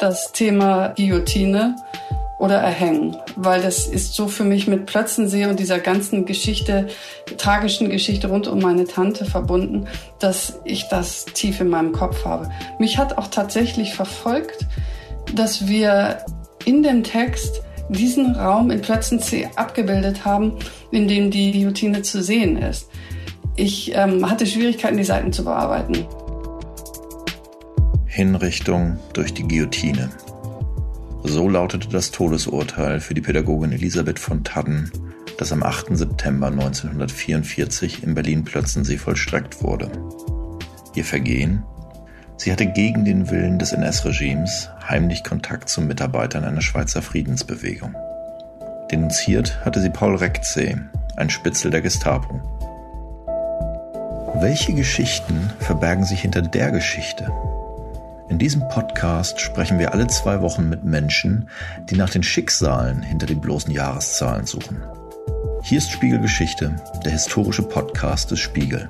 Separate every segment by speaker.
Speaker 1: das Thema Guillotine oder Erhängen, weil das ist so für mich mit Plötzensee und dieser ganzen Geschichte, tragischen Geschichte rund um meine Tante verbunden, dass ich das tief in meinem Kopf habe. Mich hat auch tatsächlich verfolgt, dass wir in dem Text diesen Raum in Plötzensee abgebildet haben, in dem die Guillotine zu sehen ist. Ich ähm, hatte Schwierigkeiten, die Seiten zu bearbeiten.
Speaker 2: Hinrichtung durch die Guillotine. So lautete das Todesurteil für die Pädagogin Elisabeth von Tadden, das am 8. September 1944 in Berlin-Plötzensee vollstreckt wurde. Ihr Vergehen? Sie hatte gegen den Willen des NS-Regimes heimlich Kontakt zu Mitarbeitern einer Schweizer Friedensbewegung. Denunziert hatte sie Paul Rektsee, ein Spitzel der Gestapo. Welche Geschichten verbergen sich hinter der Geschichte? In diesem Podcast sprechen wir alle zwei Wochen mit Menschen, die nach den Schicksalen hinter den bloßen Jahreszahlen suchen. Hier ist Spiegelgeschichte, der historische Podcast des Spiegel.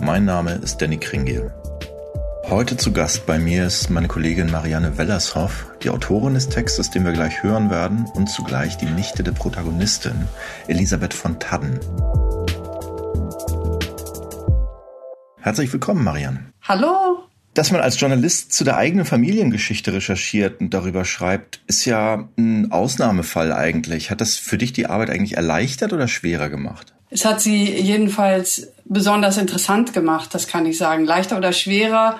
Speaker 2: Mein Name ist Danny Kringiel. Heute zu Gast bei mir ist meine Kollegin Marianne Wellershoff, die Autorin des Textes, den wir gleich hören werden, und zugleich die Nichte der Protagonistin, Elisabeth von Tadden. Herzlich willkommen, Marianne.
Speaker 1: Hallo.
Speaker 2: Dass man als Journalist zu der eigenen Familiengeschichte recherchiert und darüber schreibt, ist ja ein Ausnahmefall eigentlich. Hat das für dich die Arbeit eigentlich erleichtert oder schwerer gemacht?
Speaker 1: Es hat sie jedenfalls besonders interessant gemacht, das kann ich sagen. Leichter oder schwerer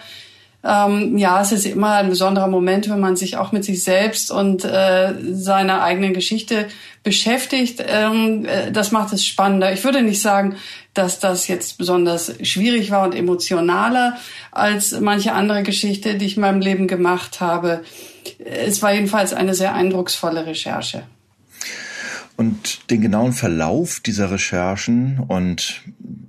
Speaker 1: ähm, ja, es ist immer ein besonderer Moment, wenn man sich auch mit sich selbst und äh, seiner eigenen Geschichte beschäftigt. Ähm, äh, das macht es spannender. Ich würde nicht sagen, dass das jetzt besonders schwierig war und emotionaler als manche andere Geschichte, die ich in meinem Leben gemacht habe. Es war jedenfalls eine sehr eindrucksvolle Recherche.
Speaker 2: Und den genauen Verlauf dieser Recherchen und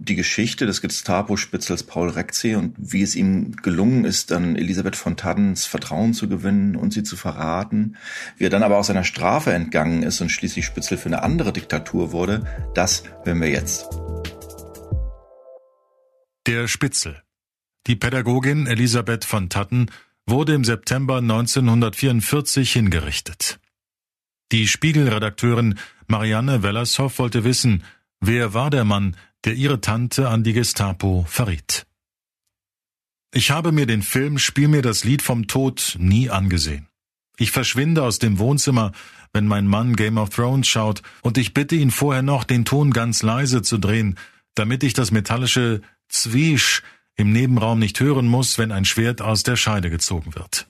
Speaker 2: die Geschichte des Gestapo-Spitzels Paul Rekzee und wie es ihm gelungen ist, dann Elisabeth von Taddens Vertrauen zu gewinnen und sie zu verraten, wie er dann aber aus seiner Strafe entgangen ist und schließlich Spitzel für eine andere Diktatur wurde, das hören wir jetzt.
Speaker 3: Der Spitzel. Die Pädagogin Elisabeth von Tatten wurde im September 1944 hingerichtet. Die Spiegelredakteurin Marianne Wellershoff wollte wissen, wer war der Mann, der ihre Tante an die Gestapo verriet. Ich habe mir den Film Spiel mir das Lied vom Tod nie angesehen. Ich verschwinde aus dem Wohnzimmer, wenn mein Mann Game of Thrones schaut, und ich bitte ihn vorher noch, den Ton ganz leise zu drehen, damit ich das metallische Zwiesch im Nebenraum nicht hören muss, wenn ein Schwert aus der Scheide gezogen wird.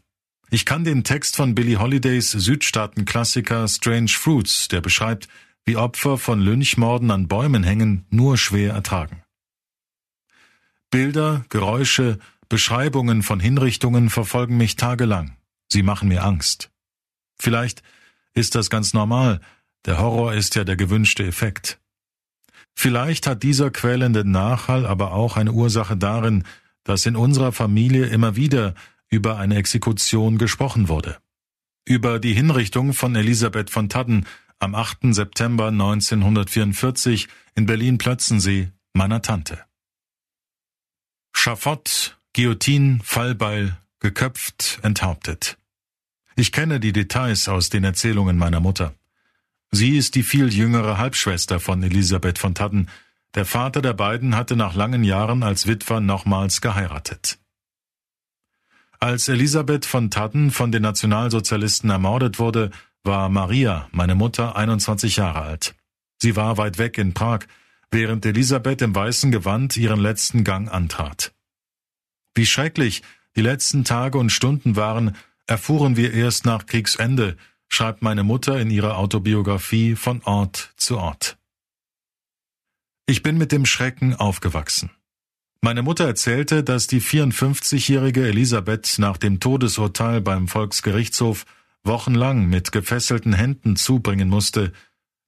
Speaker 3: Ich kann den Text von Billie Holidays Südstaaten-Klassiker Strange Fruits, der beschreibt, wie Opfer von Lynchmorden an Bäumen hängen, nur schwer ertragen. Bilder, Geräusche, Beschreibungen von Hinrichtungen verfolgen mich tagelang. Sie machen mir Angst. Vielleicht ist das ganz normal, der Horror ist ja der gewünschte Effekt. Vielleicht hat dieser quälende Nachhall aber auch eine Ursache darin, dass in unserer Familie immer wieder über eine Exekution gesprochen wurde. Über die Hinrichtung von Elisabeth von Tadden am 8. September 1944 in Berlin-Plötzensee meiner Tante. Schafott, Guillotine, Fallbeil, geköpft, enthauptet. Ich kenne die Details aus den Erzählungen meiner Mutter. Sie ist die viel jüngere Halbschwester von Elisabeth von Tadden. Der Vater der beiden hatte nach langen Jahren als Witwer nochmals geheiratet. Als Elisabeth von Tadden von den Nationalsozialisten ermordet wurde, war Maria, meine Mutter, 21 Jahre alt. Sie war weit weg in Prag, während Elisabeth im weißen Gewand ihren letzten Gang antrat. Wie schrecklich die letzten Tage und Stunden waren, erfuhren wir erst nach Kriegsende, schreibt meine Mutter in ihrer Autobiografie von Ort zu Ort. Ich bin mit dem Schrecken aufgewachsen. Meine Mutter erzählte, dass die 54-jährige Elisabeth nach dem Todesurteil beim Volksgerichtshof wochenlang mit gefesselten Händen zubringen musste,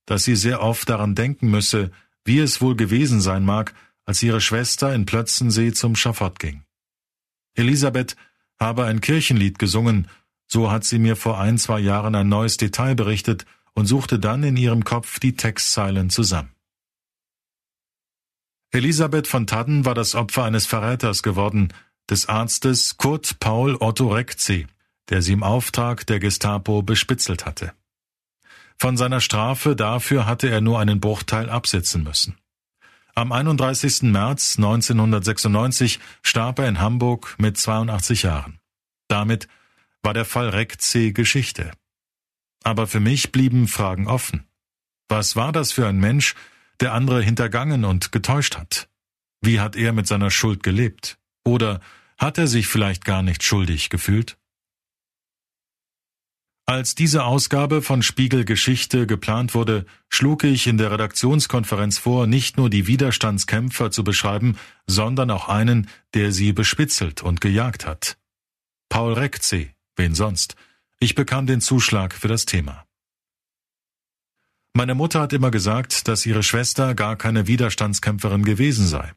Speaker 3: dass sie sehr oft daran denken müsse, wie es wohl gewesen sein mag, als ihre Schwester in Plötzensee zum Schafott ging. Elisabeth habe ein Kirchenlied gesungen, so hat sie mir vor ein, zwei Jahren ein neues Detail berichtet und suchte dann in ihrem Kopf die Textzeilen zusammen. Elisabeth von Tadden war das Opfer eines Verräters geworden, des Arztes Kurt Paul Otto Rektsee, der sie im Auftrag der Gestapo bespitzelt hatte. Von seiner Strafe dafür hatte er nur einen Bruchteil absitzen müssen. Am 31. März 1996 starb er in Hamburg mit 82 Jahren. Damit war der Fall Rekce Geschichte. Aber für mich blieben Fragen offen. Was war das für ein Mensch, der andere hintergangen und getäuscht hat? Wie hat er mit seiner Schuld gelebt? Oder hat er sich vielleicht gar nicht schuldig gefühlt? Als diese Ausgabe von Spiegel Geschichte geplant wurde, schlug ich in der Redaktionskonferenz vor, nicht nur die Widerstandskämpfer zu beschreiben, sondern auch einen, der sie bespitzelt und gejagt hat. Paul Rekze, wen sonst? Ich bekam den Zuschlag für das Thema. Meine Mutter hat immer gesagt, dass ihre Schwester gar keine Widerstandskämpferin gewesen sei.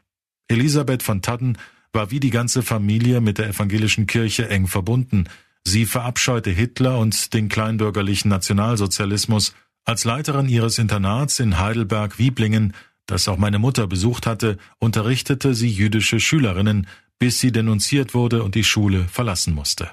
Speaker 3: Elisabeth von Tadden war wie die ganze Familie mit der evangelischen Kirche eng verbunden, Sie verabscheute Hitler und den kleinbürgerlichen Nationalsozialismus. Als Leiterin ihres Internats in Heidelberg-Wieblingen, das auch meine Mutter besucht hatte, unterrichtete sie jüdische Schülerinnen, bis sie denunziert wurde und die Schule verlassen musste.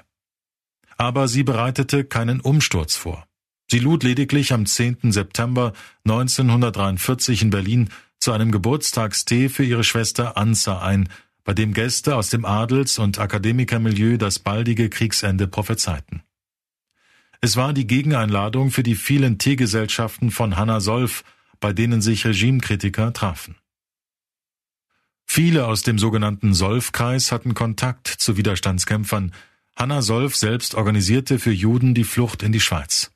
Speaker 3: Aber sie bereitete keinen Umsturz vor. Sie lud lediglich am 10. September 1943 in Berlin zu einem Geburtstagstee für ihre Schwester Anza ein, bei dem Gäste aus dem Adels- und Akademikermilieu das baldige Kriegsende prophezeiten. Es war die Gegeneinladung für die vielen Teegesellschaften von Hanna Solf, bei denen sich Regimekritiker trafen. Viele aus dem sogenannten Solf-Kreis hatten Kontakt zu Widerstandskämpfern. Hanna Solf selbst organisierte für Juden die Flucht in die Schweiz.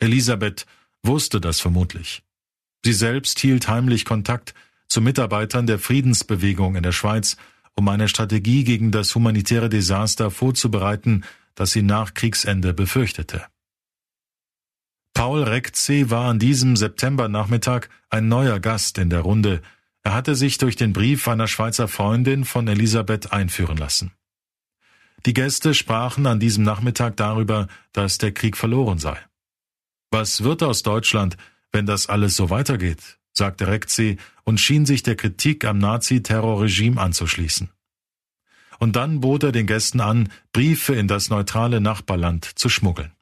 Speaker 3: Elisabeth wusste das vermutlich. Sie selbst hielt heimlich Kontakt zu Mitarbeitern der Friedensbewegung in der Schweiz um eine Strategie gegen das humanitäre Desaster vorzubereiten, das sie nach Kriegsende befürchtete. Paul Rekze war an diesem Septembernachmittag ein neuer Gast in der Runde. Er hatte sich durch den Brief einer Schweizer Freundin von Elisabeth einführen lassen. Die Gäste sprachen an diesem Nachmittag darüber, dass der Krieg verloren sei. Was wird aus Deutschland, wenn das alles so weitergeht? Sagte Rekzi und schien sich der Kritik am Nazi-Terrorregime anzuschließen. Und dann bot er den Gästen an, Briefe in das neutrale Nachbarland zu schmuggeln.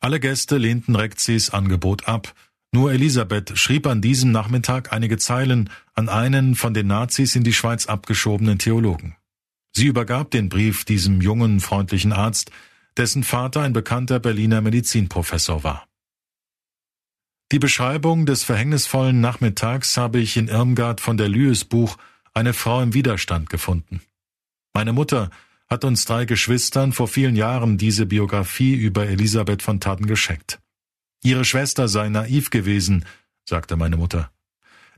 Speaker 3: Alle Gäste lehnten Rekzis Angebot ab, nur Elisabeth schrieb an diesem Nachmittag einige Zeilen an einen von den Nazis in die Schweiz abgeschobenen Theologen. Sie übergab den Brief diesem jungen, freundlichen Arzt, dessen Vater ein bekannter Berliner Medizinprofessor war. Die Beschreibung des verhängnisvollen Nachmittags habe ich in Irmgard von der Lühes Buch Eine Frau im Widerstand gefunden. Meine Mutter hat uns drei Geschwistern vor vielen Jahren diese Biografie über Elisabeth von Taden geschenkt. Ihre Schwester sei naiv gewesen, sagte meine Mutter.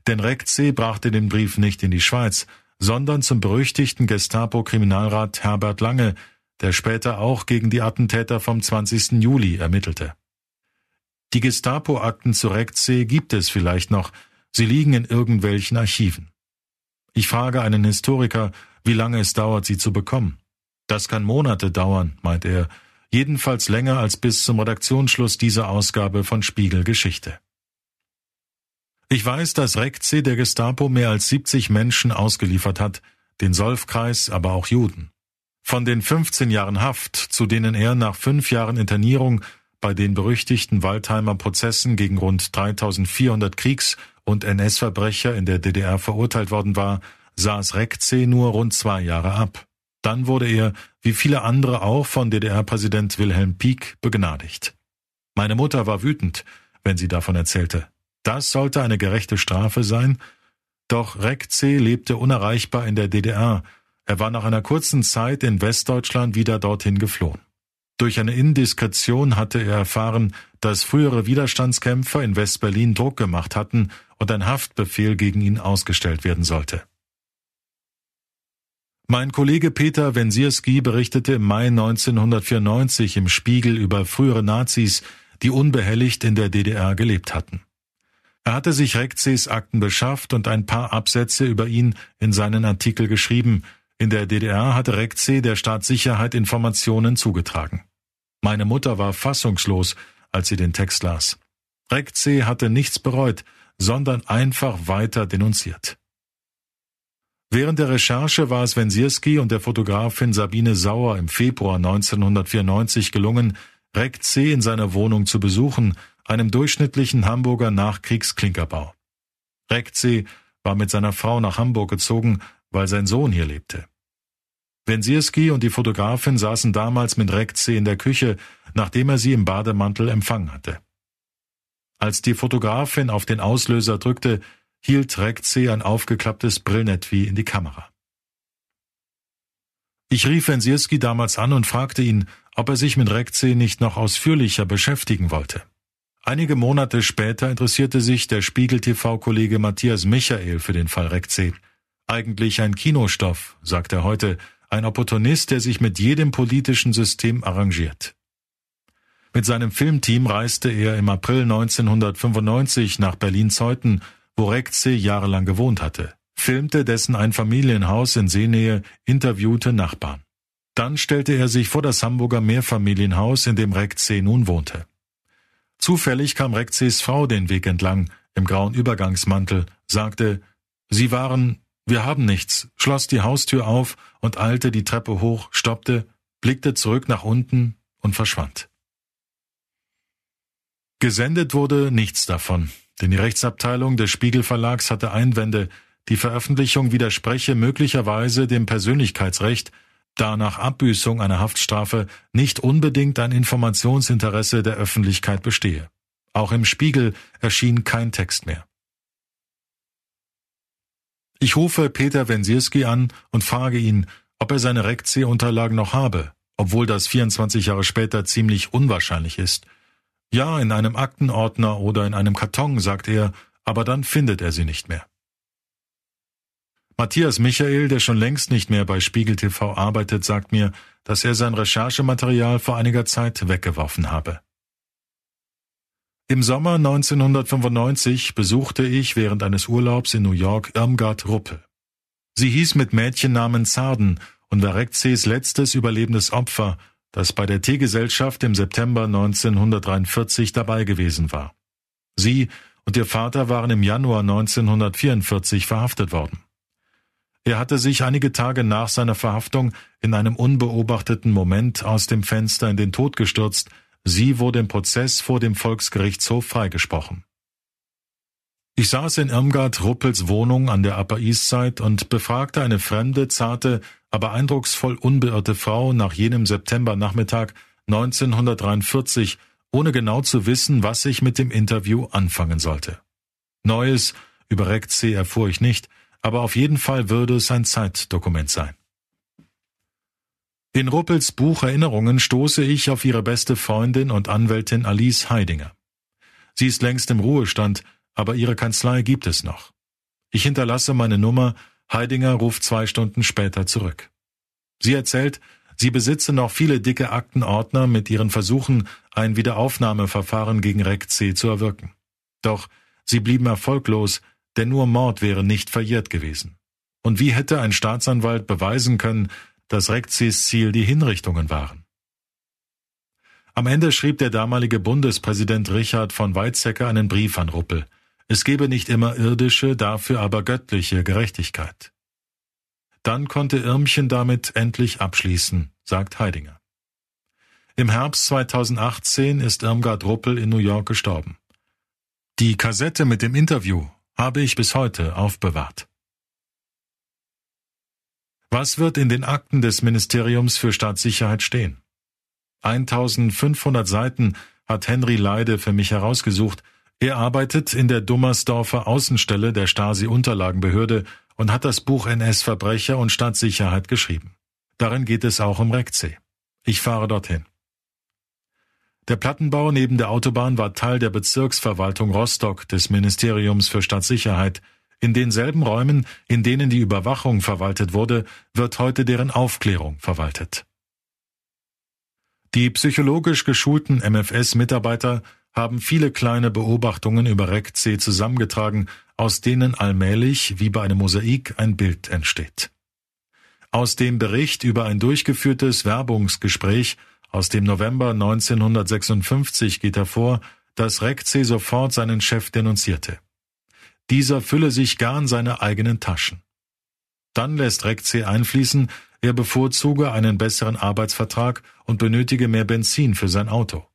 Speaker 3: Denn Rekze brachte den Brief nicht in die Schweiz, sondern zum berüchtigten Gestapo-Kriminalrat Herbert Lange, der später auch gegen die Attentäter vom 20. Juli ermittelte. Die Gestapo-Akten zu Rektsee gibt es vielleicht noch, sie liegen in irgendwelchen Archiven. Ich frage einen Historiker, wie lange es dauert, sie zu bekommen. Das kann Monate dauern, meint er, jedenfalls länger als bis zum Redaktionsschluss dieser Ausgabe von Spiegel Geschichte. Ich weiß, dass Rektsee der Gestapo mehr als 70 Menschen ausgeliefert hat, den Solfkreis, aber auch Juden. Von den 15 Jahren Haft, zu denen er nach fünf Jahren Internierung bei den berüchtigten Waldheimer Prozessen gegen rund 3400 Kriegs- und NS-Verbrecher in der DDR verurteilt worden war, saß Rekze nur rund zwei Jahre ab. Dann wurde er, wie viele andere auch, von DDR-Präsident Wilhelm Pieck begnadigt. Meine Mutter war wütend, wenn sie davon erzählte. Das sollte eine gerechte Strafe sein, doch Rekze lebte unerreichbar in der DDR. Er war nach einer kurzen Zeit in Westdeutschland wieder dorthin geflohen. Durch eine Indiskretion hatte er erfahren, dass frühere Widerstandskämpfer in West-Berlin Druck gemacht hatten und ein Haftbefehl gegen ihn ausgestellt werden sollte. Mein Kollege Peter Wensierski berichtete im Mai 1994 im Spiegel über frühere Nazis, die unbehelligt in der DDR gelebt hatten. Er hatte sich Rekzes Akten beschafft und ein paar Absätze über ihn in seinen Artikel geschrieben, in der DDR hatte Rekze der Staatssicherheit Informationen zugetragen. Meine Mutter war fassungslos, als sie den Text las. Rekze hatte nichts bereut, sondern einfach weiter denunziert. Während der Recherche war es Wensierski und der Fotografin Sabine Sauer im Februar 1994 gelungen, C. in seiner Wohnung zu besuchen, einem durchschnittlichen Hamburger Nachkriegsklinkerbau. C. war mit seiner Frau nach Hamburg gezogen, weil sein Sohn hier lebte. Wensierski und die Fotografin saßen damals mit C. in der Küche, nachdem er sie im Bademantel empfangen hatte. Als die Fotografin auf den Auslöser drückte, hielt Rekze ein aufgeklapptes Brillnetui in die Kamera. Ich rief Wensierski damals an und fragte ihn, ob er sich mit Rekze nicht noch ausführlicher beschäftigen wollte. Einige Monate später interessierte sich der Spiegel-TV-Kollege Matthias Michael für den Fall Rekze. Eigentlich ein Kinostoff, sagt er heute, ein Opportunist, der sich mit jedem politischen System arrangiert. Mit seinem Filmteam reiste er im April 1995 nach Berlin-Zeuthen wo Rekze jahrelang gewohnt hatte, filmte dessen Einfamilienhaus in Seenähe, interviewte Nachbarn. Dann stellte er sich vor das Hamburger Mehrfamilienhaus, in dem Rekze nun wohnte. Zufällig kam Rekzes Frau den Weg entlang, im grauen Übergangsmantel, sagte, Sie waren, wir haben nichts, schloss die Haustür auf und eilte die Treppe hoch, stoppte, blickte zurück nach unten und verschwand. Gesendet wurde nichts davon, denn die Rechtsabteilung des Spiegel Verlags hatte Einwände, die Veröffentlichung widerspreche möglicherweise dem Persönlichkeitsrecht, da nach Abbüßung einer Haftstrafe nicht unbedingt ein Informationsinteresse der Öffentlichkeit bestehe. Auch im Spiegel erschien kein Text mehr. Ich rufe Peter Wensierski an und frage ihn, ob er seine Rektsee-Unterlagen noch habe, obwohl das 24 Jahre später ziemlich unwahrscheinlich ist, ja, in einem Aktenordner oder in einem Karton, sagt er, aber dann findet er sie nicht mehr. Matthias Michael, der schon längst nicht mehr bei Spiegel TV arbeitet, sagt mir, dass er sein Recherchematerial vor einiger Zeit weggeworfen habe. Im Sommer 1995 besuchte ich während eines Urlaubs in New York Irmgard Ruppel. Sie hieß mit Mädchennamen Zarden und war Rekzes letztes überlebendes Opfer das bei der Teegesellschaft im September 1943 dabei gewesen war. Sie und ihr Vater waren im Januar 1944 verhaftet worden. Er hatte sich einige Tage nach seiner Verhaftung in einem unbeobachteten Moment aus dem Fenster in den Tod gestürzt, sie wurde im Prozess vor dem Volksgerichtshof freigesprochen. Ich saß in Irmgard Ruppels Wohnung an der Upper East Side und befragte eine fremde, zarte, aber eindrucksvoll unbeirrte Frau nach jenem Septembernachmittag 1943, ohne genau zu wissen, was ich mit dem Interview anfangen sollte. Neues über Rektsee erfuhr ich nicht, aber auf jeden Fall würde es ein Zeitdokument sein. In Ruppels Buch Erinnerungen stoße ich auf ihre beste Freundin und Anwältin Alice Heidinger. Sie ist längst im Ruhestand, aber ihre Kanzlei gibt es noch. Ich hinterlasse meine Nummer Heidinger ruft zwei Stunden später zurück. Sie erzählt, sie besitze noch viele dicke Aktenordner mit ihren Versuchen, ein Wiederaufnahmeverfahren gegen Rec C zu erwirken. Doch sie blieben erfolglos, denn nur Mord wäre nicht verjährt gewesen. Und wie hätte ein Staatsanwalt beweisen können, dass Rec Cs Ziel die Hinrichtungen waren? Am Ende schrieb der damalige Bundespräsident Richard von Weizsäcker einen Brief an Ruppel. Es gebe nicht immer irdische, dafür aber göttliche Gerechtigkeit. Dann konnte Irmchen damit endlich abschließen, sagt Heidinger. Im Herbst 2018 ist Irmgard Ruppel in New York gestorben. Die Kassette mit dem Interview habe ich bis heute aufbewahrt. Was wird in den Akten des Ministeriums für Staatssicherheit stehen? 1500 Seiten hat Henry Leide für mich herausgesucht, er arbeitet in der Dummersdorfer Außenstelle der Stasi-Unterlagenbehörde und hat das Buch NS-Verbrecher und Staatssicherheit geschrieben. Darin geht es auch um Rektsee. Ich fahre dorthin. Der Plattenbau neben der Autobahn war Teil der Bezirksverwaltung Rostock des Ministeriums für Staatssicherheit. In denselben Räumen, in denen die Überwachung verwaltet wurde, wird heute deren Aufklärung verwaltet. Die psychologisch geschulten MFS-Mitarbeiter haben viele kleine Beobachtungen über REC-C zusammengetragen, aus denen allmählich, wie bei einem Mosaik, ein Bild entsteht. Aus dem Bericht über ein durchgeführtes Werbungsgespräch aus dem November 1956 geht hervor, dass REC-C sofort seinen Chef denunzierte. Dieser fülle sich gar in seine eigenen Taschen. Dann lässt Rekce einfließen, er bevorzuge einen besseren Arbeitsvertrag und benötige mehr Benzin für sein Auto.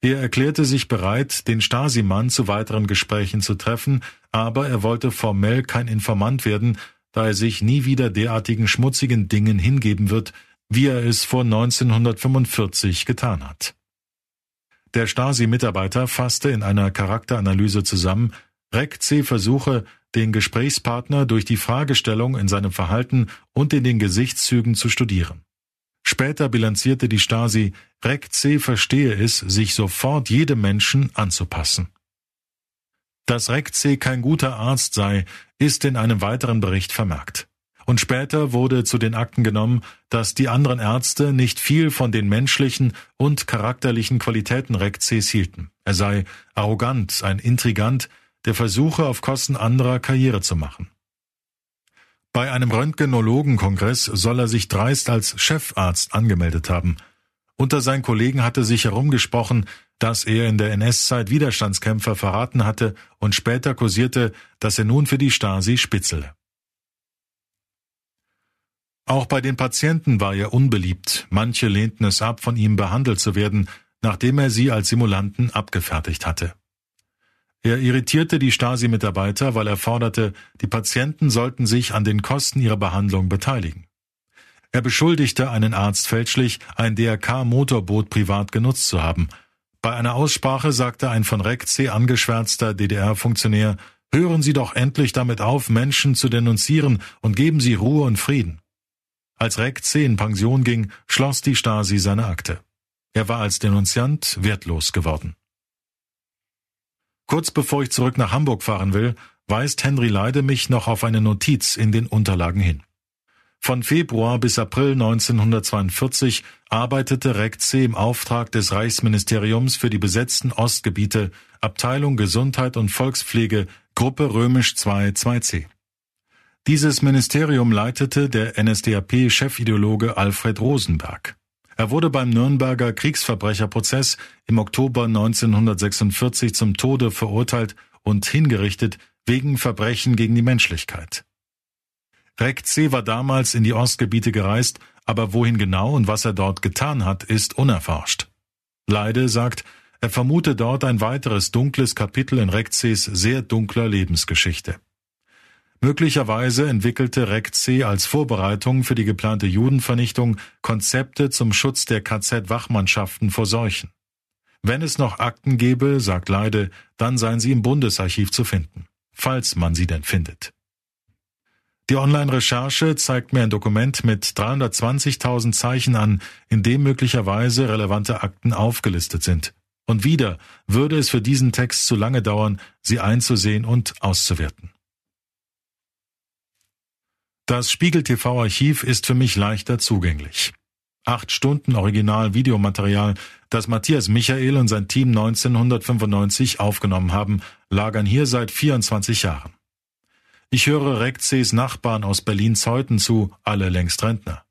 Speaker 3: Er erklärte sich bereit, den Stasi-Mann zu weiteren Gesprächen zu treffen, aber er wollte formell kein Informant werden, da er sich nie wieder derartigen schmutzigen Dingen hingeben wird, wie er es vor 1945 getan hat. Der Stasi-Mitarbeiter fasste in einer Charakteranalyse zusammen, C versuche, den Gesprächspartner durch die Fragestellung in seinem Verhalten und in den Gesichtszügen zu studieren. Später bilanzierte die Stasi, C verstehe es, sich sofort jedem Menschen anzupassen. Dass C kein guter Arzt sei, ist in einem weiteren Bericht vermerkt. Und später wurde zu den Akten genommen, dass die anderen Ärzte nicht viel von den menschlichen und charakterlichen Qualitäten Rec Cs hielten. Er sei arrogant, ein Intrigant, der Versuche auf Kosten anderer Karriere zu machen. Bei einem Röntgenologenkongress soll er sich dreist als Chefarzt angemeldet haben. Unter seinen Kollegen hatte sich herumgesprochen, dass er in der NS-Zeit Widerstandskämpfer verraten hatte und später kursierte, dass er nun für die Stasi spitzele. Auch bei den Patienten war er unbeliebt, manche lehnten es ab, von ihm behandelt zu werden, nachdem er sie als Simulanten abgefertigt hatte. Er irritierte die Stasi-Mitarbeiter, weil er forderte, die Patienten sollten sich an den Kosten ihrer Behandlung beteiligen. Er beschuldigte einen Arzt fälschlich, ein DRK-Motorboot privat genutzt zu haben. Bei einer Aussprache sagte ein von RECC angeschwärzter DDR-Funktionär, Hören Sie doch endlich damit auf, Menschen zu denunzieren und geben Sie Ruhe und Frieden. Als RECC in Pension ging, schloss die Stasi seine Akte. Er war als Denunziant wertlos geworden. Kurz bevor ich zurück nach Hamburg fahren will, weist Henry Leide mich noch auf eine Notiz in den Unterlagen hin. Von Februar bis April 1942 arbeitete RECC im Auftrag des Reichsministeriums für die besetzten Ostgebiete, Abteilung Gesundheit und Volkspflege, Gruppe Römisch 2 2c. Dieses Ministerium leitete der NSDAP-Chefideologe Alfred Rosenberg. Er wurde beim Nürnberger Kriegsverbrecherprozess im Oktober 1946 zum Tode verurteilt und hingerichtet wegen Verbrechen gegen die Menschlichkeit. Rekce war damals in die Ostgebiete gereist, aber wohin genau und was er dort getan hat, ist unerforscht. Leide sagt, er vermute dort ein weiteres dunkles Kapitel in Rekces sehr dunkler Lebensgeschichte. Möglicherweise entwickelte REC als Vorbereitung für die geplante Judenvernichtung Konzepte zum Schutz der KZ-Wachmannschaften vor Seuchen. Wenn es noch Akten gäbe, sagt Leide, dann seien sie im Bundesarchiv zu finden, falls man sie denn findet. Die Online-Recherche zeigt mir ein Dokument mit 320.000 Zeichen an, in dem möglicherweise relevante Akten aufgelistet sind. Und wieder würde es für diesen Text zu lange dauern, sie einzusehen und auszuwerten. Das Spiegel TV Archiv ist für mich leichter zugänglich. Acht Stunden Original-Videomaterial, das Matthias Michael und sein Team 1995 aufgenommen haben, lagern hier seit 24 Jahren. Ich höre Rekces Nachbarn aus Berlin-Zeuthen zu, alle längst Rentner.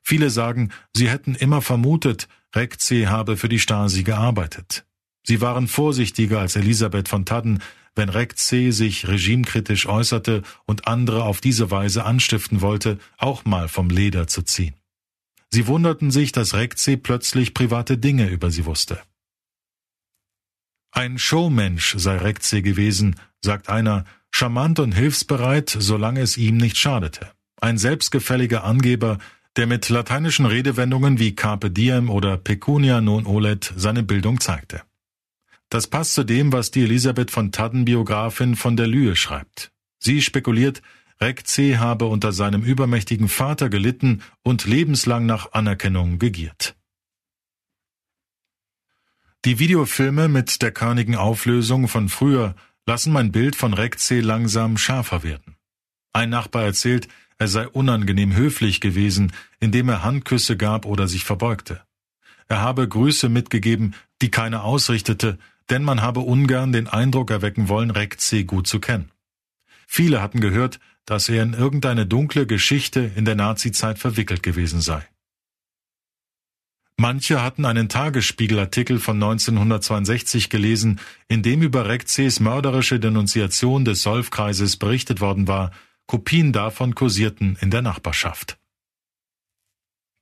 Speaker 3: Viele sagen, sie hätten immer vermutet, Rekce habe für die Stasi gearbeitet. Sie waren vorsichtiger als Elisabeth von Tadden, wenn Rekce sich regimekritisch äußerte und andere auf diese Weise anstiften wollte, auch mal vom Leder zu ziehen. Sie wunderten sich, dass Rekce plötzlich private Dinge über sie wusste. Ein Showmensch sei Rekce gewesen, sagt einer, charmant und hilfsbereit, solange es ihm nicht schadete. Ein selbstgefälliger Angeber, der mit lateinischen Redewendungen wie Carpe Diem oder Pecunia non olet seine Bildung zeigte. Das passt zu dem, was die Elisabeth von Tadden Biografin von der Lühe schreibt. Sie spekuliert, C. habe unter seinem übermächtigen Vater gelitten und lebenslang nach Anerkennung gegiert. Die Videofilme mit der körnigen Auflösung von früher lassen mein Bild von C. langsam schärfer werden. Ein Nachbar erzählt, er sei unangenehm höflich gewesen, indem er Handküsse gab oder sich verbeugte. Er habe Grüße mitgegeben, die keiner ausrichtete, denn man habe ungern den Eindruck erwecken wollen, Rekce gut zu kennen. Viele hatten gehört, dass er in irgendeine dunkle Geschichte in der Nazizeit verwickelt gewesen sei. Manche hatten einen Tagesspiegelartikel von 1962 gelesen, in dem über Rekces mörderische Denunziation des Solfkreises berichtet worden war, Kopien davon kursierten in der Nachbarschaft.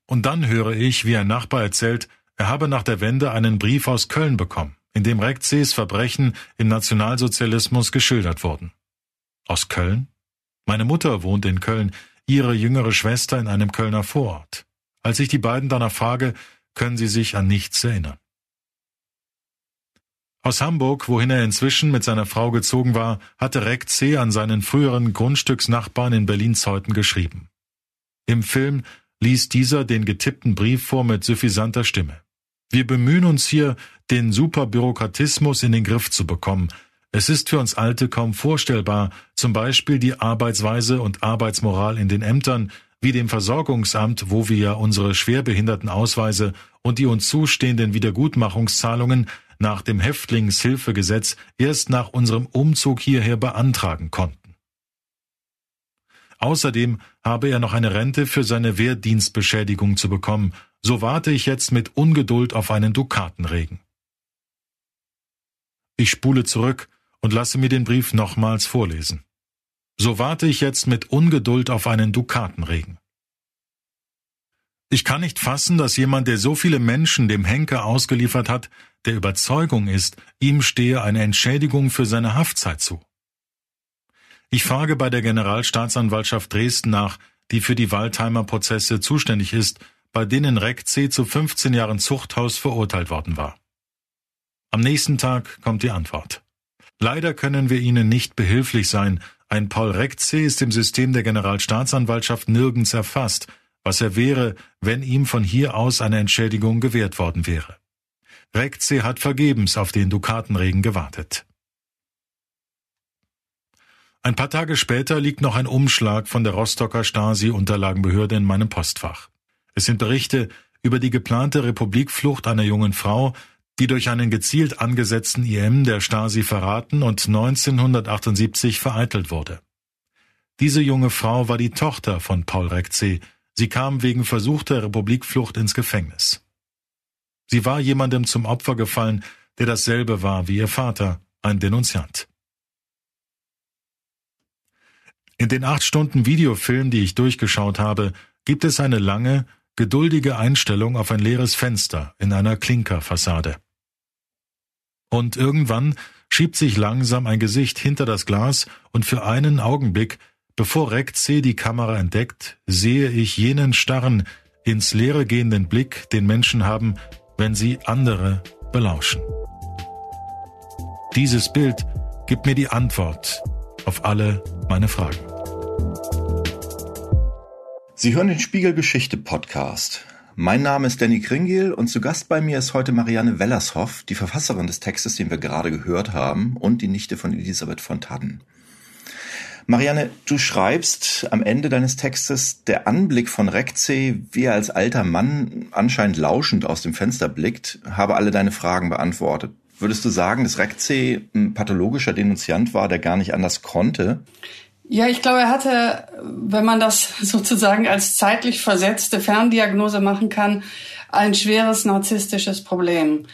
Speaker 3: Und dann höre ich, wie ein Nachbar erzählt, er habe nach der Wende einen Brief aus Köln bekommen, in dem Rekzes Verbrechen im Nationalsozialismus geschildert wurden. Aus Köln? Meine Mutter wohnt in Köln, ihre jüngere Schwester in einem Kölner Vorort. Als ich die beiden danach frage, können sie sich an nichts erinnern. Aus Hamburg, wohin er inzwischen mit seiner Frau gezogen war, hatte Reck C. an seinen früheren Grundstücksnachbarn in Berlin-Zeuthen geschrieben. Im Film liest dieser den getippten Brief vor mit suffisanter Stimme. Wir bemühen uns hier, den Superbürokratismus in den Griff zu bekommen. Es ist für uns Alte kaum vorstellbar, zum Beispiel die Arbeitsweise und Arbeitsmoral in den Ämtern, wie dem Versorgungsamt, wo wir ja unsere Schwerbehindertenausweise und die uns zustehenden Wiedergutmachungszahlungen nach dem Häftlingshilfegesetz erst nach unserem Umzug hierher beantragen konnten. Außerdem habe er noch eine Rente für seine Wehrdienstbeschädigung zu bekommen, so warte ich jetzt mit Ungeduld auf einen Dukatenregen. Ich spule zurück und lasse mir den Brief nochmals vorlesen. So warte ich jetzt mit Ungeduld auf einen Dukatenregen. Ich kann nicht fassen, dass jemand, der so viele Menschen dem Henker ausgeliefert hat, der Überzeugung ist, ihm stehe eine Entschädigung für seine Haftzeit zu. Ich frage bei der Generalstaatsanwaltschaft Dresden nach, die für die Waldheimer Prozesse zuständig ist, bei denen Reck C. zu 15 Jahren Zuchthaus verurteilt worden war. Am nächsten Tag kommt die Antwort. Leider können wir Ihnen nicht behilflich sein. Ein Paul C. ist im System der Generalstaatsanwaltschaft nirgends erfasst, was er wäre, wenn ihm von hier aus eine Entschädigung gewährt worden wäre. C. hat vergebens auf den Dukatenregen gewartet. Ein paar Tage später liegt noch ein Umschlag von der Rostocker Stasi-Unterlagenbehörde in meinem Postfach. Es sind Berichte über die geplante Republikflucht einer jungen Frau, die durch einen gezielt angesetzten IM der Stasi verraten und 1978 vereitelt wurde. Diese junge Frau war die Tochter von Paul Rekze. Sie kam wegen versuchter Republikflucht ins Gefängnis. Sie war jemandem zum Opfer gefallen, der dasselbe war wie ihr Vater, ein Denunziant. In den acht Stunden Videofilm, die ich durchgeschaut habe, gibt es eine lange, geduldige Einstellung auf ein leeres Fenster in einer Klinkerfassade. Und irgendwann schiebt sich langsam ein Gesicht hinter das Glas und für einen Augenblick, bevor Rekze die Kamera entdeckt, sehe ich jenen starren, ins Leere gehenden Blick, den Menschen haben, wenn sie andere belauschen. Dieses Bild gibt mir die Antwort auf alle meine Fragen.
Speaker 2: Sie hören den Spiegel Geschichte Podcast. Mein Name ist Danny Kringel und zu Gast bei mir ist heute Marianne Wellershoff, die Verfasserin des Textes, den wir gerade gehört haben, und die Nichte von Elisabeth von Tadden. Marianne, du schreibst am Ende deines Textes, der Anblick von Rekze, wie er als alter Mann anscheinend lauschend aus dem Fenster blickt, habe alle deine Fragen beantwortet. Würdest du sagen, dass Rekze ein pathologischer Denunziant war, der gar nicht anders konnte?
Speaker 1: Ja, ich glaube, er hatte, wenn man das sozusagen als zeitlich versetzte Ferndiagnose machen kann, ein schweres narzisstisches Problem.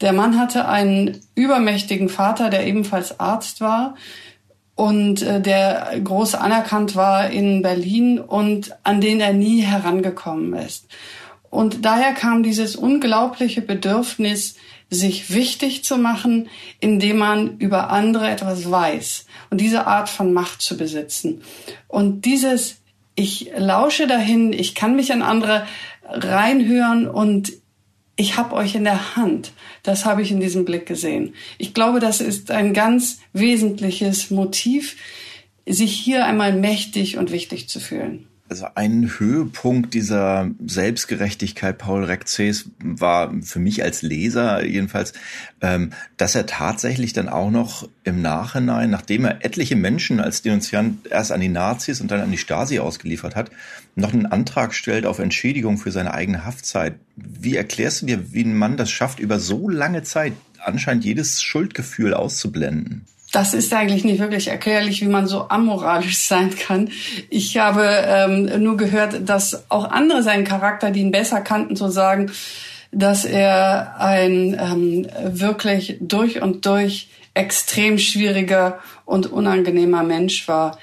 Speaker 1: Der Mann hatte einen übermächtigen Vater, der ebenfalls Arzt war und äh, der groß anerkannt war in Berlin und an den er nie herangekommen ist. Und daher kam dieses unglaubliche Bedürfnis, sich wichtig zu machen, indem man über andere etwas weiß und diese Art von Macht zu besitzen. Und dieses, ich lausche dahin, ich kann mich an andere reinhören und ich habe euch in der Hand. Das habe ich in diesem Blick gesehen. Ich glaube, das ist ein ganz wesentliches Motiv, sich hier einmal mächtig und wichtig zu fühlen
Speaker 2: also ein Höhepunkt dieser Selbstgerechtigkeit Paul Rekzes war für mich als Leser jedenfalls, ähm, dass er tatsächlich dann auch noch im Nachhinein, nachdem er etliche Menschen als Denunziant erst an die Nazis und dann an die Stasi ausgeliefert hat, noch einen Antrag stellt auf Entschädigung für seine eigene Haftzeit. Wie erklärst du dir, wie ein Mann das schafft, über so lange Zeit anscheinend jedes Schuldgefühl auszublenden?
Speaker 1: Das ist eigentlich nicht wirklich erklärlich, wie man so amoralisch sein kann. Ich habe ähm, nur gehört, dass auch andere seinen Charakter, die ihn besser kannten, so sagen, dass er ein ähm, wirklich durch und durch extrem schwieriger und unangenehmer Mensch war.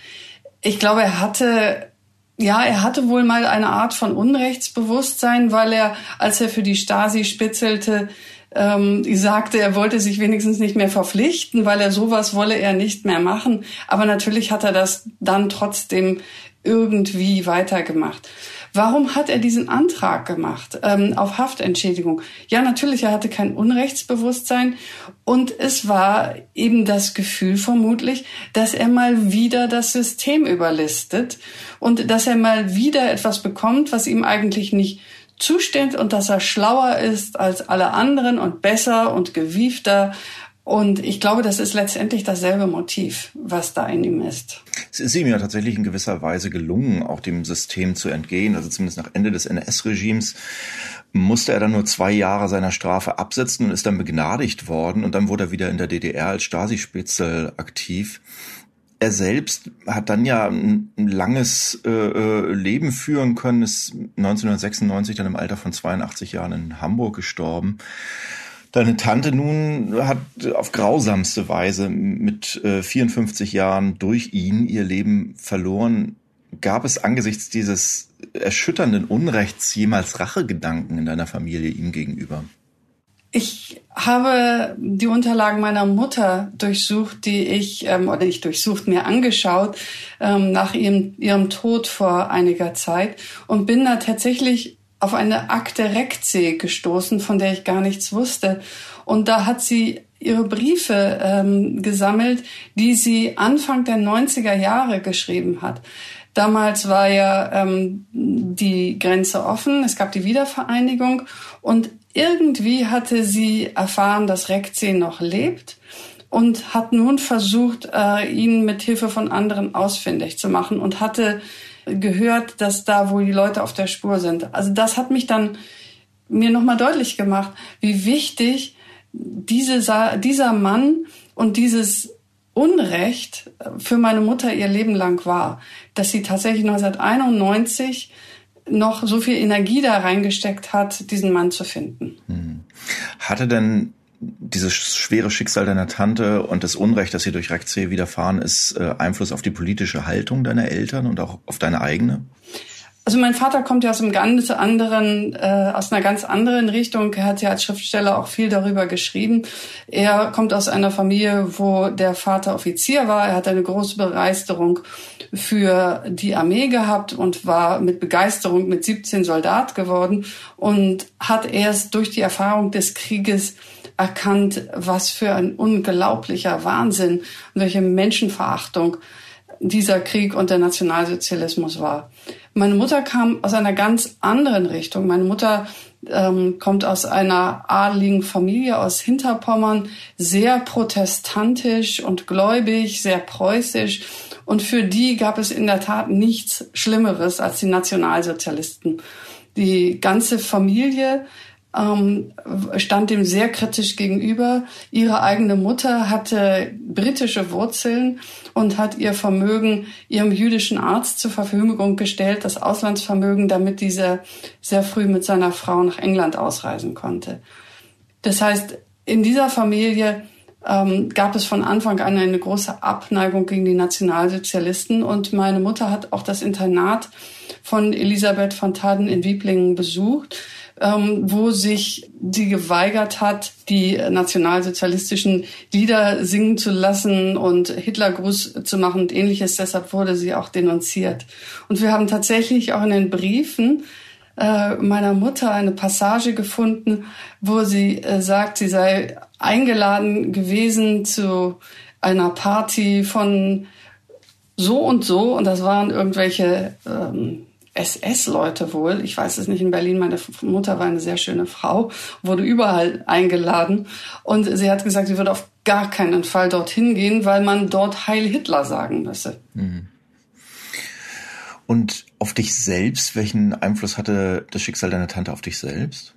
Speaker 1: Ich glaube, er hatte ja, er hatte wohl mal eine Art von Unrechtsbewusstsein, weil er, als er für die Stasi spitzelte, ähm, sagte, er wollte sich wenigstens nicht mehr verpflichten, weil er sowas wolle er nicht mehr machen. Aber natürlich hat er das dann trotzdem irgendwie weitergemacht. Warum hat er diesen Antrag gemacht ähm, auf Haftentschädigung? Ja, natürlich, er hatte kein Unrechtsbewusstsein und es war eben das Gefühl vermutlich, dass er mal wieder das System überlistet und dass er mal wieder etwas bekommt, was ihm eigentlich nicht zusteht und dass er schlauer ist als alle anderen und besser und gewiefter und ich glaube, das ist letztendlich dasselbe Motiv, was da in ihm ist.
Speaker 2: Es ist ihm ja tatsächlich in gewisser Weise gelungen, auch dem System zu entgehen. Also zumindest nach Ende des NS-Regimes musste er dann nur zwei Jahre seiner Strafe absetzen und ist dann begnadigt worden. Und dann wurde er wieder in der DDR als Stasi-Spitzel aktiv. Er selbst hat dann ja ein langes äh, äh Leben führen können, ist 1996 dann im Alter von 82 Jahren in Hamburg gestorben. Deine Tante nun hat auf grausamste Weise mit äh, 54 Jahren durch ihn ihr Leben verloren. Gab es angesichts dieses erschütternden Unrechts jemals Rachegedanken in deiner Familie ihm gegenüber?
Speaker 1: Ich habe die Unterlagen meiner Mutter durchsucht, die ich, ähm, oder nicht durchsucht, mir angeschaut, ähm, nach ihrem, ihrem Tod vor einiger Zeit und bin da tatsächlich auf eine Akte Rektsee gestoßen, von der ich gar nichts wusste. Und da hat sie ihre Briefe ähm, gesammelt, die sie Anfang der 90er Jahre geschrieben hat. Damals war ja ähm, die Grenze offen, es gab die Wiedervereinigung und irgendwie hatte sie erfahren, dass Rektsee noch lebt und hat nun versucht, äh, ihn mit Hilfe von anderen ausfindig zu machen und hatte gehört, dass da wohl die Leute auf der Spur sind. Also das hat mich dann mir nochmal deutlich gemacht, wie wichtig diese, dieser Mann und dieses Unrecht für meine Mutter ihr Leben lang war, dass sie tatsächlich 1991 noch so viel Energie da reingesteckt hat, diesen Mann zu finden. Hm.
Speaker 2: Hatte denn dieses schwere Schicksal deiner Tante und das Unrecht, das ihr durch Rektsee widerfahren ist, äh, Einfluss auf die politische Haltung deiner Eltern und auch auf deine eigene?
Speaker 1: Also mein Vater kommt ja aus einem ganz anderen, äh, aus einer ganz anderen Richtung. Er hat ja als Schriftsteller auch viel darüber geschrieben. Er kommt aus einer Familie, wo der Vater Offizier war. Er hat eine große Begeisterung für die Armee gehabt und war mit Begeisterung mit 17 Soldat geworden und hat erst durch die Erfahrung des Krieges erkannt, was für ein unglaublicher Wahnsinn und welche Menschenverachtung dieser Krieg und der Nationalsozialismus war. Meine Mutter kam aus einer ganz anderen Richtung. Meine Mutter ähm, kommt aus einer adligen Familie aus Hinterpommern, sehr protestantisch und gläubig, sehr preußisch. Und für die gab es in der Tat nichts Schlimmeres als die Nationalsozialisten. Die ganze Familie ähm, stand dem sehr kritisch gegenüber. Ihre eigene Mutter hatte britische Wurzeln und hat ihr Vermögen ihrem jüdischen Arzt zur Verfügung gestellt, das Auslandsvermögen, damit dieser sehr früh mit seiner Frau nach England ausreisen konnte. Das heißt, in dieser Familie ähm, gab es von Anfang an eine große Abneigung gegen die Nationalsozialisten und meine Mutter hat auch das Internat von Elisabeth von Taden in Wieblingen besucht wo sich sie geweigert hat, die nationalsozialistischen Lieder singen zu lassen und Hitlergruß zu machen und ähnliches. Deshalb wurde sie auch denunziert. Und wir haben tatsächlich auch in den Briefen äh, meiner Mutter eine Passage gefunden, wo sie äh, sagt, sie sei eingeladen gewesen zu einer Party von so und so und das waren irgendwelche ähm, SS-Leute wohl, ich weiß es nicht, in Berlin, meine Mutter war eine sehr schöne Frau, wurde überall eingeladen und sie hat gesagt, sie würde auf gar keinen Fall dorthin gehen, weil man dort Heil Hitler sagen müsse. Mhm.
Speaker 2: Und auf dich selbst, welchen Einfluss hatte das Schicksal deiner Tante auf dich selbst?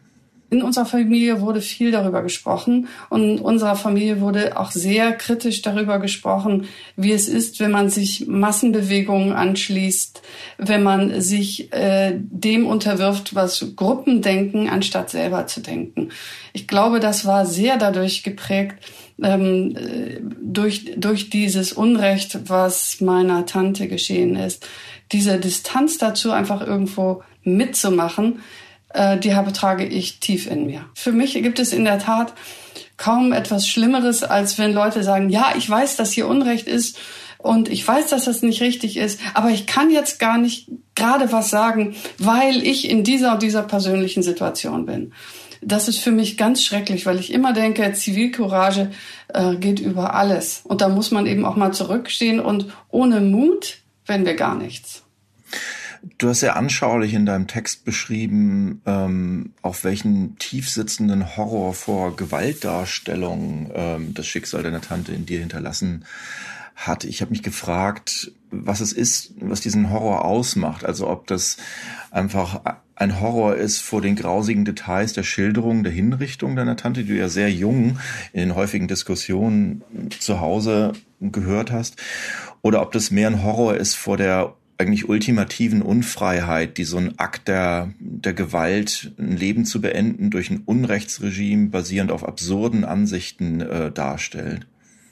Speaker 1: In unserer Familie wurde viel darüber gesprochen und in unserer Familie wurde auch sehr kritisch darüber gesprochen, wie es ist, wenn man sich Massenbewegungen anschließt, wenn man sich äh, dem unterwirft, was Gruppen denken, anstatt selber zu denken. Ich glaube, das war sehr dadurch geprägt, ähm, durch, durch dieses Unrecht, was meiner Tante geschehen ist. Diese Distanz dazu einfach irgendwo mitzumachen, äh, die habe trage ich tief in mir. Für mich gibt es in der Tat kaum etwas Schlimmeres, als wenn Leute sagen, ja, ich weiß, dass hier Unrecht ist und ich weiß, dass das nicht richtig ist, aber ich kann jetzt gar nicht gerade was sagen, weil ich in dieser und dieser persönlichen Situation bin. Das ist für mich ganz schrecklich, weil ich immer denke, Zivilcourage äh, geht über alles. Und da muss man eben auch mal zurückstehen und ohne Mut wenn wir gar nichts.
Speaker 2: Du hast sehr anschaulich in deinem Text beschrieben, ähm, auf welchen tiefsitzenden Horror vor Gewaltdarstellung ähm, das Schicksal deiner Tante in dir hinterlassen hat. Ich habe mich gefragt, was es ist, was diesen Horror ausmacht. Also ob das einfach ein Horror ist vor den grausigen Details der Schilderung der Hinrichtung deiner Tante, die du ja sehr jung in den häufigen Diskussionen zu Hause gehört hast, oder ob das mehr ein Horror ist vor der eigentlich ultimativen Unfreiheit, die so ein Akt der, der Gewalt, ein Leben zu beenden durch ein Unrechtsregime basierend auf absurden Ansichten äh, darstellt.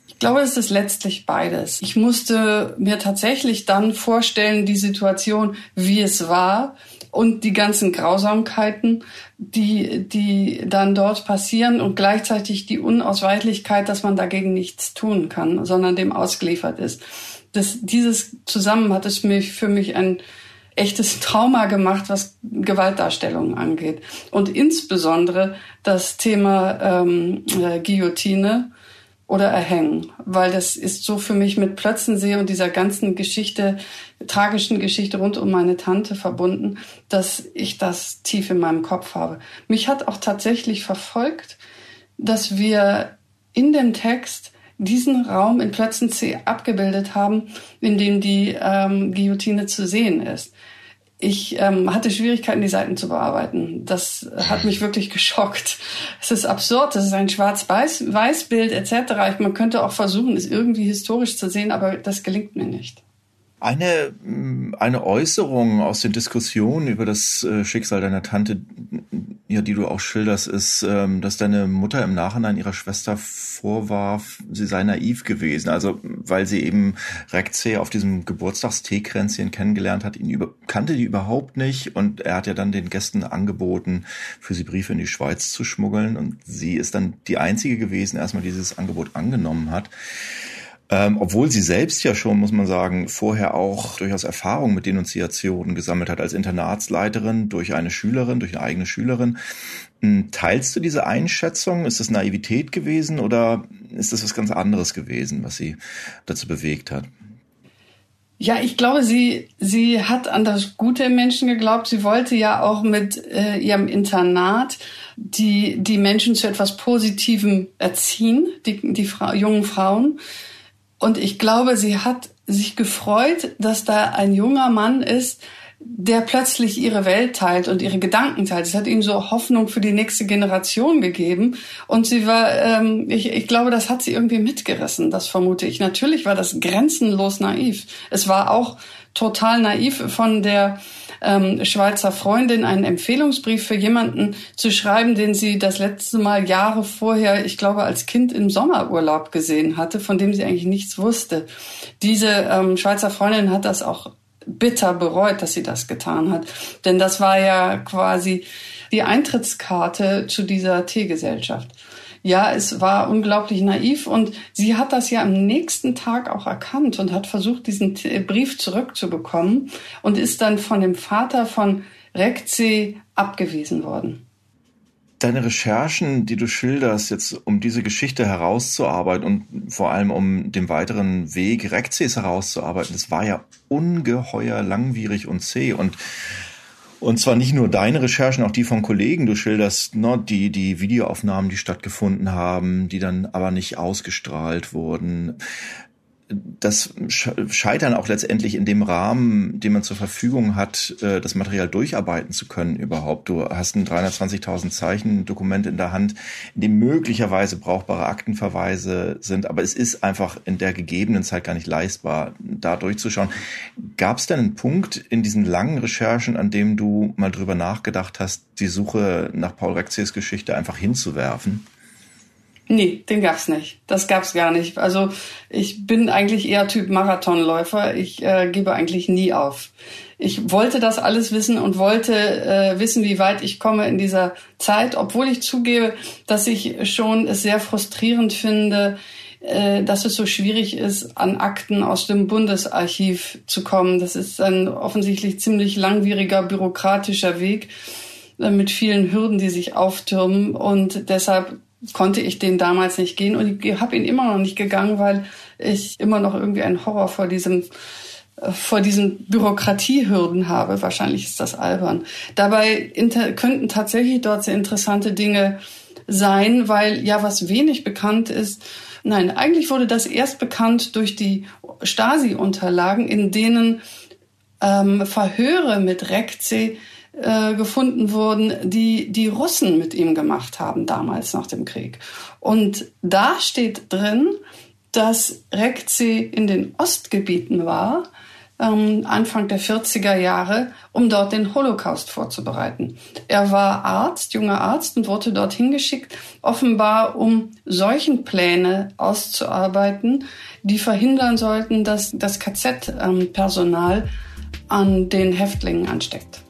Speaker 1: Ich glaube, es ist letztlich beides. Ich musste mir tatsächlich dann vorstellen, die Situation, wie es war und die ganzen Grausamkeiten, die, die dann dort passieren und gleichzeitig die Unausweichlichkeit, dass man dagegen nichts tun kann, sondern dem ausgeliefert ist das, dieses zusammen hat es mich für mich ein echtes Trauma gemacht, was Gewaltdarstellungen angeht. Und insbesondere das Thema ähm, äh, Guillotine oder Erhängen, weil das ist so für mich mit Plötzensee und dieser ganzen Geschichte, tragischen Geschichte rund um meine Tante verbunden, dass ich das tief in meinem Kopf habe. Mich hat auch tatsächlich verfolgt, dass wir in dem Text diesen Raum in Plötzensee abgebildet haben, in dem die ähm, Guillotine zu sehen ist. Ich ähm, hatte Schwierigkeiten, die Seiten zu bearbeiten. Das hat mich wirklich geschockt. Es ist absurd, es ist ein Schwarz-Weiß-Bild etc. Man könnte auch versuchen, es irgendwie historisch zu sehen, aber das gelingt mir nicht.
Speaker 2: Eine, mm, eine Äußerung aus den Diskussionen über das äh, Schicksal deiner Tante, ja, die du auch schilderst, ist, ähm, dass deine Mutter im Nachhinein ihrer Schwester vorwarf, sie sei naiv gewesen. Also, weil sie eben Rekze auf diesem Geburtstagsteekränzchen kennengelernt hat, ihn über, kannte die überhaupt nicht und er hat ja dann den Gästen angeboten, für sie Briefe in die Schweiz zu schmuggeln und sie ist dann die einzige gewesen, erstmal dieses Angebot angenommen hat. Ähm, obwohl sie selbst ja schon, muss man sagen, vorher auch durchaus Erfahrung mit Denunziationen gesammelt hat als Internatsleiterin durch eine Schülerin, durch eine eigene Schülerin. Hm, teilst du diese Einschätzung? Ist das Naivität gewesen oder ist das was ganz anderes gewesen, was sie dazu bewegt hat?
Speaker 1: Ja, ich glaube, sie, sie hat an das Gute im Menschen geglaubt. Sie wollte ja auch mit äh, ihrem Internat die, die Menschen zu etwas Positivem erziehen, die, die Fra jungen Frauen. Und ich glaube, sie hat sich gefreut, dass da ein junger Mann ist, der plötzlich ihre Welt teilt und ihre Gedanken teilt. Es hat ihnen so Hoffnung für die nächste Generation gegeben. Und sie war, ähm, ich, ich glaube, das hat sie irgendwie mitgerissen, das vermute ich. Natürlich war das grenzenlos naiv. Es war auch total naiv von der ähm, Schweizer Freundin einen Empfehlungsbrief für jemanden zu schreiben, den sie das letzte Mal Jahre vorher, ich glaube, als Kind im Sommerurlaub gesehen hatte, von dem sie eigentlich nichts wusste. Diese ähm, Schweizer Freundin hat das auch bitter bereut, dass sie das getan hat. Denn das war ja quasi die Eintrittskarte zu dieser Teegesellschaft ja, es war unglaublich naiv und sie hat das ja am nächsten Tag auch erkannt und hat versucht, diesen Brief zurückzubekommen und ist dann von dem Vater von Rekze abgewiesen worden.
Speaker 2: Deine Recherchen, die du schilderst, jetzt um diese Geschichte herauszuarbeiten und vor allem um den weiteren Weg Rekzes herauszuarbeiten, das war ja ungeheuer langwierig und zäh. Und und zwar nicht nur deine Recherchen, auch die von Kollegen. Du schilderst ne, die, die Videoaufnahmen, die stattgefunden haben, die dann aber nicht ausgestrahlt wurden. Das Scheitern auch letztendlich in dem Rahmen, den man zur Verfügung hat, äh, das Material durcharbeiten zu können überhaupt. Du hast ein 320.000 Zeichen Dokument in der Hand, in dem möglicherweise brauchbare Aktenverweise sind, aber es ist einfach in der gegebenen Zeit gar nicht leistbar, da durchzuschauen. Gab es denn einen Punkt in diesen langen Recherchen, an dem du mal drüber nachgedacht hast, die Suche nach Paul Rexiers Geschichte einfach hinzuwerfen?
Speaker 1: Nee, den gab's nicht. Das gab's gar nicht. Also ich bin eigentlich eher Typ Marathonläufer. Ich äh, gebe eigentlich nie auf. Ich wollte das alles wissen und wollte äh, wissen, wie weit ich komme in dieser Zeit, obwohl ich zugebe, dass ich schon es sehr frustrierend finde, äh, dass es so schwierig ist, an Akten aus dem Bundesarchiv zu kommen. Das ist ein offensichtlich ziemlich langwieriger bürokratischer Weg äh, mit vielen Hürden, die sich auftürmen. Und deshalb konnte ich den damals nicht gehen und ich habe ihn immer noch nicht gegangen, weil ich immer noch irgendwie einen Horror vor diesem äh, vor diesen Bürokratiehürden habe. Wahrscheinlich ist das albern. Dabei könnten tatsächlich dort sehr interessante Dinge sein, weil ja was wenig bekannt ist. Nein, eigentlich wurde das erst bekannt durch die Stasi-Unterlagen, in denen ähm, Verhöre mit Rekze äh, gefunden wurden, die die Russen mit ihm gemacht haben damals nach dem Krieg. Und da steht drin, dass Rekze in den Ostgebieten war, ähm, Anfang der 40er Jahre, um dort den Holocaust vorzubereiten. Er war Arzt, junger Arzt und wurde dorthin geschickt, offenbar um solchen Pläne auszuarbeiten, die verhindern sollten, dass das KZ-Personal ähm, an den Häftlingen ansteckt.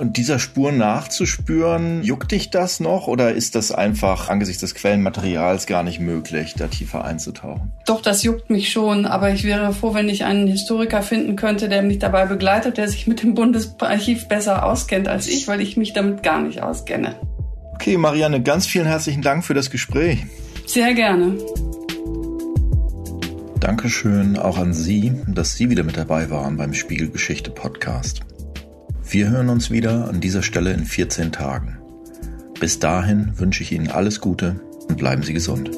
Speaker 2: Und dieser Spur nachzuspüren, juckt dich das noch oder ist das einfach angesichts des Quellenmaterials gar nicht möglich, da tiefer einzutauchen?
Speaker 1: Doch, das juckt mich schon, aber ich wäre froh, wenn ich einen Historiker finden könnte, der mich dabei begleitet, der sich mit dem Bundesarchiv besser auskennt als ich, weil ich mich damit gar nicht auskenne.
Speaker 2: Okay, Marianne, ganz vielen herzlichen Dank für das Gespräch.
Speaker 1: Sehr gerne.
Speaker 2: Dankeschön auch an Sie, dass Sie wieder mit dabei waren beim Spiegelgeschichte Podcast. Wir hören uns wieder an dieser Stelle in 14 Tagen. Bis dahin wünsche ich Ihnen alles Gute und bleiben Sie gesund.